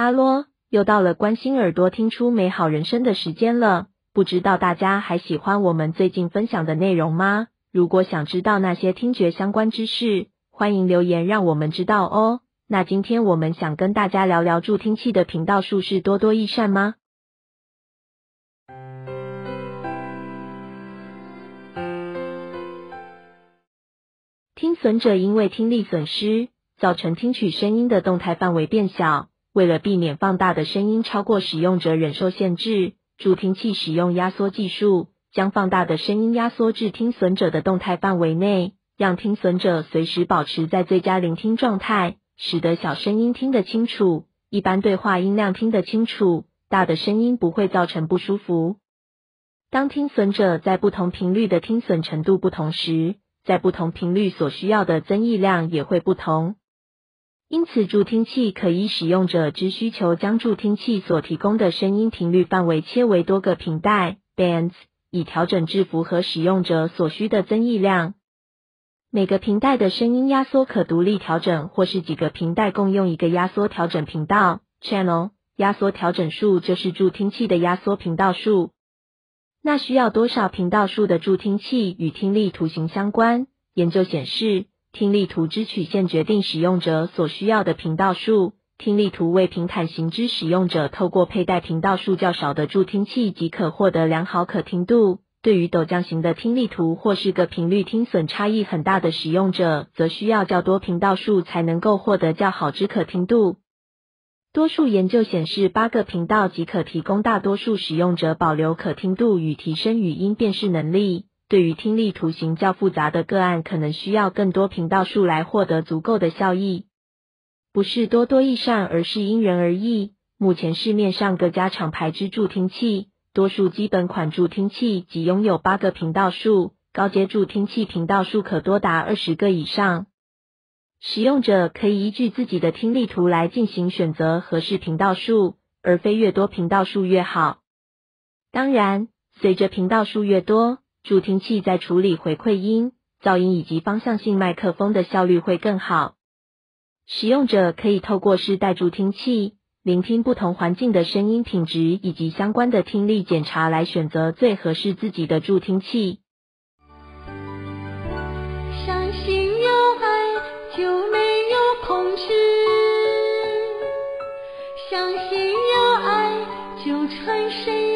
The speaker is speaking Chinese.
哈喽，又到了关心耳朵听出美好人生的时间了。不知道大家还喜欢我们最近分享的内容吗？如果想知道那些听觉相关知识，欢迎留言让我们知道哦。那今天我们想跟大家聊聊助听器的频道数是多多益善吗？听损者因为听力损失，造成听取声音的动态范围变小。为了避免放大的声音超过使用者忍受限制，助听器使用压缩技术，将放大的声音压缩至听损者的动态范围内，让听损者随时保持在最佳聆听状态，使得小声音听得清楚，一般对话音量听得清楚，大的声音不会造成不舒服。当听损者在不同频率的听损程度不同时，在不同频率所需要的增益量也会不同，因此助听器可以使用者之需求，将助听器所提供的声音频率范围切为多个频带 （bands），以调整至符合使用者所需的增益量。每个频带的声音压缩可独立调整，或是几个频带共用一个压缩调整频道 （channel）。压缩调整数就是助听器的压缩频道数。那需要多少频道数的助听器与听力图形相关？研究显示，听力图之曲线决定使用者所需要的频道数。听力图为平坦型之使用者，透过佩戴频道数较少的助听器即可获得良好可听度。对于陡降型的听力图或是个频率听损差异很大的使用者，则需要较多频道数才能够获得较好之可听度。多数研究显示，八个频道即可提供大多数使用者保留可听度与提升语音辨识能力。对于听力图形较复杂的个案，可能需要更多频道数来获得足够的效益。不是多多益善，而是因人而异。目前市面上各家厂牌之助听器，多数基本款助听器仅拥有八个频道数，高阶助听器频道数可多达二十个以上。使用者可以依据自己的听力图来进行选择合适频道数，而非越多频道数越好。当然，随着频道数越多，助听器在处理回馈音、噪音以及方向性麦克风的效率会更好。使用者可以透过试戴助听器，聆听不同环境的声音品质以及相关的听力检查，来选择最合适自己的助听器。相信有爱，就穿身。